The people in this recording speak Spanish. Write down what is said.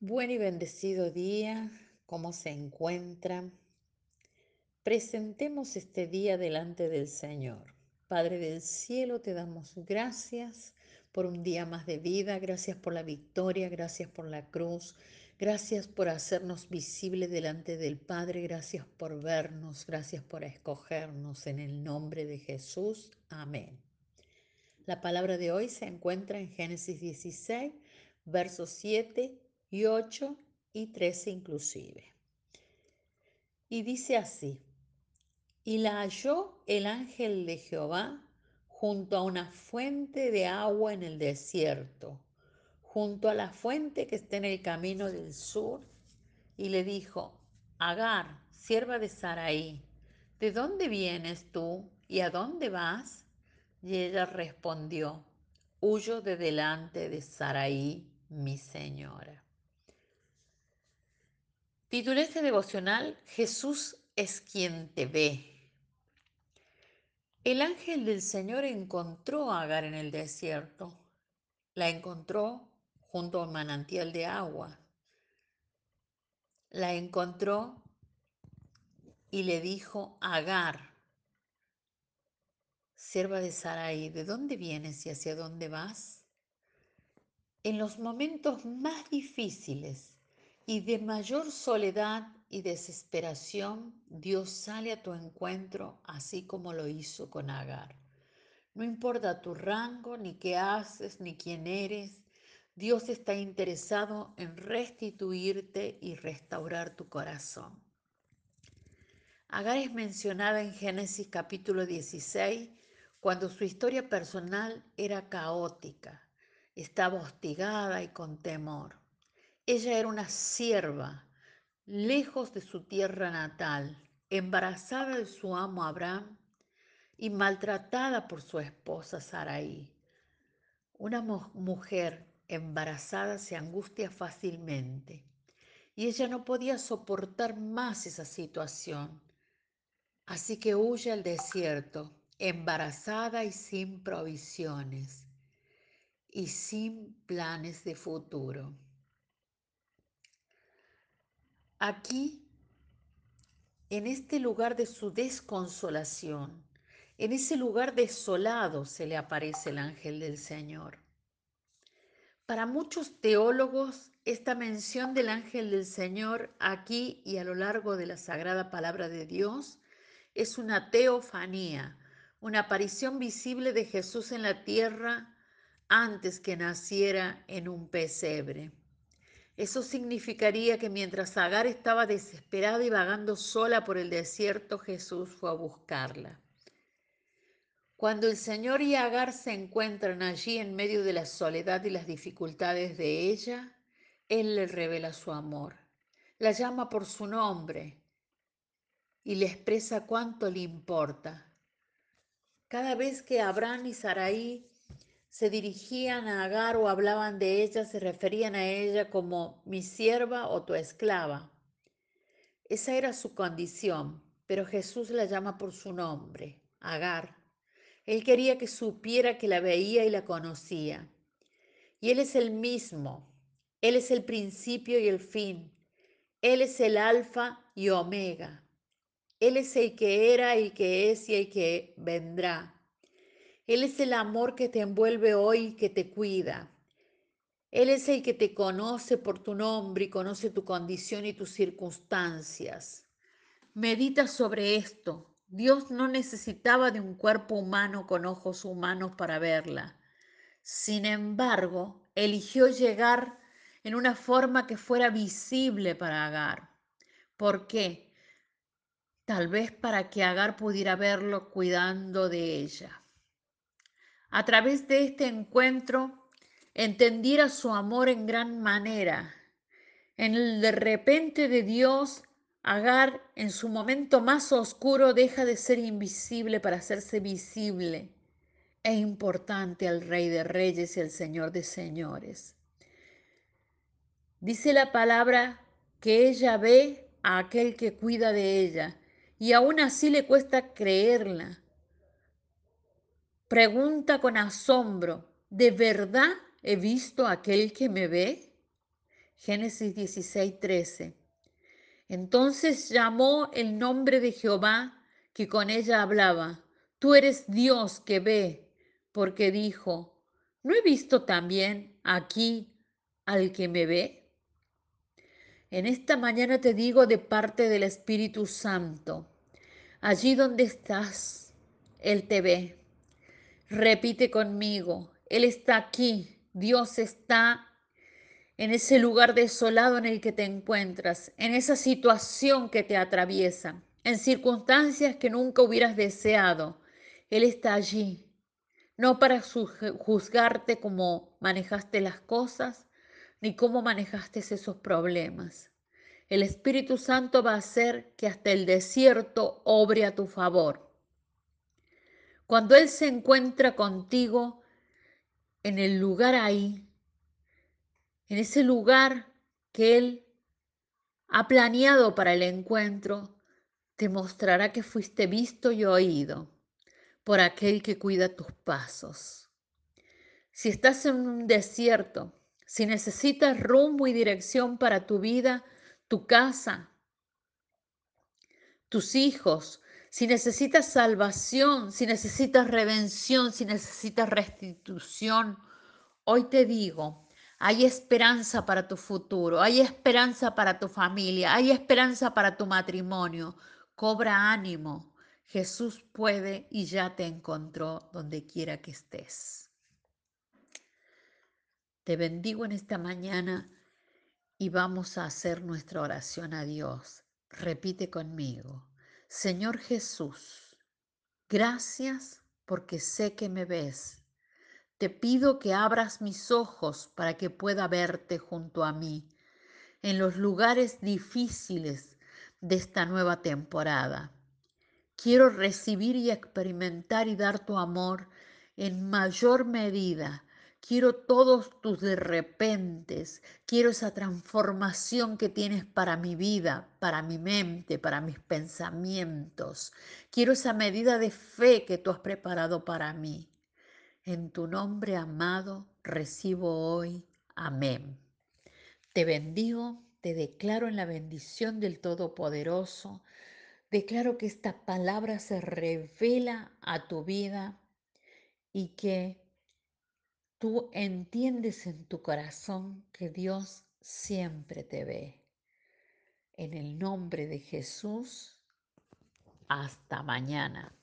Buen y bendecido día, ¿cómo se encuentran? Presentemos este día delante del Señor. Padre del cielo, te damos gracias por un día más de vida, gracias por la victoria, gracias por la cruz, gracias por hacernos visibles delante del Padre, gracias por vernos, gracias por escogernos en el nombre de Jesús. Amén. La palabra de hoy se encuentra en Génesis 16, versos 7 y 8 y 13 inclusive. Y dice así, y la halló el ángel de Jehová junto a una fuente de agua en el desierto, junto a la fuente que está en el camino del sur, y le dijo, Agar, sierva de Saraí, ¿de dónde vienes tú y a dónde vas? Y ella respondió, Huyo de delante de Saraí, mi señora. Titulé este devocional Jesús es quien te ve. El ángel del Señor encontró a Agar en el desierto. La encontró junto a un manantial de agua. La encontró y le dijo, Agar, sierva de Sarai, ¿de dónde vienes y hacia dónde vas? En los momentos más difíciles y de mayor soledad y desesperación, Dios sale a tu encuentro así como lo hizo con Agar. No importa tu rango, ni qué haces, ni quién eres, Dios está interesado en restituirte y restaurar tu corazón. Agar es mencionada en Génesis capítulo 16 cuando su historia personal era caótica, estaba hostigada y con temor. Ella era una sierva, lejos de su tierra natal, embarazada de su amo Abraham y maltratada por su esposa Sarai. Una mujer embarazada se angustia fácilmente y ella no podía soportar más esa situación. Así que huye al desierto, embarazada y sin provisiones y sin planes de futuro. Aquí, en este lugar de su desconsolación, en ese lugar desolado se le aparece el ángel del Señor. Para muchos teólogos, esta mención del ángel del Señor aquí y a lo largo de la sagrada palabra de Dios es una teofanía, una aparición visible de Jesús en la tierra antes que naciera en un pesebre. Eso significaría que mientras Agar estaba desesperada y vagando sola por el desierto, Jesús fue a buscarla. Cuando el Señor y Agar se encuentran allí en medio de la soledad y las dificultades de ella, Él le revela su amor, la llama por su nombre y le expresa cuánto le importa. Cada vez que Abraham y Sarai se dirigían a Agar o hablaban de ella, se referían a ella como mi sierva o tu esclava. Esa era su condición, pero Jesús la llama por su nombre, Agar. Él quería que supiera que la veía y la conocía. Y Él es el mismo. Él es el principio y el fin. Él es el alfa y omega. Él es el que era, el que es y el que vendrá. Él es el amor que te envuelve hoy que te cuida. Él es el que te conoce por tu nombre y conoce tu condición y tus circunstancias. Medita sobre esto. Dios no necesitaba de un cuerpo humano con ojos humanos para verla. Sin embargo, eligió llegar en una forma que fuera visible para Agar. ¿Por qué? Tal vez para que Agar pudiera verlo cuidando de ella. A través de este encuentro, entendiera su amor en gran manera. En el de repente de Dios, Agar en su momento más oscuro deja de ser invisible para hacerse visible e importante al Rey de Reyes y al Señor de Señores. Dice la palabra que ella ve a aquel que cuida de ella y aún así le cuesta creerla Pregunta con asombro, ¿de verdad he visto a aquel que me ve? Génesis 16, 13. Entonces llamó el nombre de Jehová que con ella hablaba. Tú eres Dios que ve, porque dijo, ¿no he visto también aquí al que me ve? En esta mañana te digo de parte del Espíritu Santo, allí donde estás, Él te ve. Repite conmigo, Él está aquí, Dios está en ese lugar desolado en el que te encuentras, en esa situación que te atraviesa, en circunstancias que nunca hubieras deseado. Él está allí, no para juzgarte cómo manejaste las cosas, ni cómo manejaste esos problemas. El Espíritu Santo va a hacer que hasta el desierto obre a tu favor. Cuando Él se encuentra contigo en el lugar ahí, en ese lugar que Él ha planeado para el encuentro, te mostrará que fuiste visto y oído por aquel que cuida tus pasos. Si estás en un desierto, si necesitas rumbo y dirección para tu vida, tu casa, tus hijos, si necesitas salvación, si necesitas redención, si necesitas restitución, hoy te digo, hay esperanza para tu futuro, hay esperanza para tu familia, hay esperanza para tu matrimonio. Cobra ánimo. Jesús puede y ya te encontró donde quiera que estés. Te bendigo en esta mañana y vamos a hacer nuestra oración a Dios. Repite conmigo. Señor Jesús, gracias porque sé que me ves te pido que abras mis ojos para que pueda verte junto a mí en los lugares difíciles de esta nueva temporada. Quiero recibir y experimentar y dar tu amor en mayor medida. Quiero todos tus de repentes. Quiero esa transformación que tienes para mi vida, para mi mente, para mis pensamientos. Quiero esa medida de fe que tú has preparado para mí. En tu nombre amado recibo hoy. Amén. Te bendigo, te declaro en la bendición del Todopoderoso. Declaro que esta palabra se revela a tu vida y que tú entiendes en tu corazón que Dios siempre te ve. En el nombre de Jesús, hasta mañana.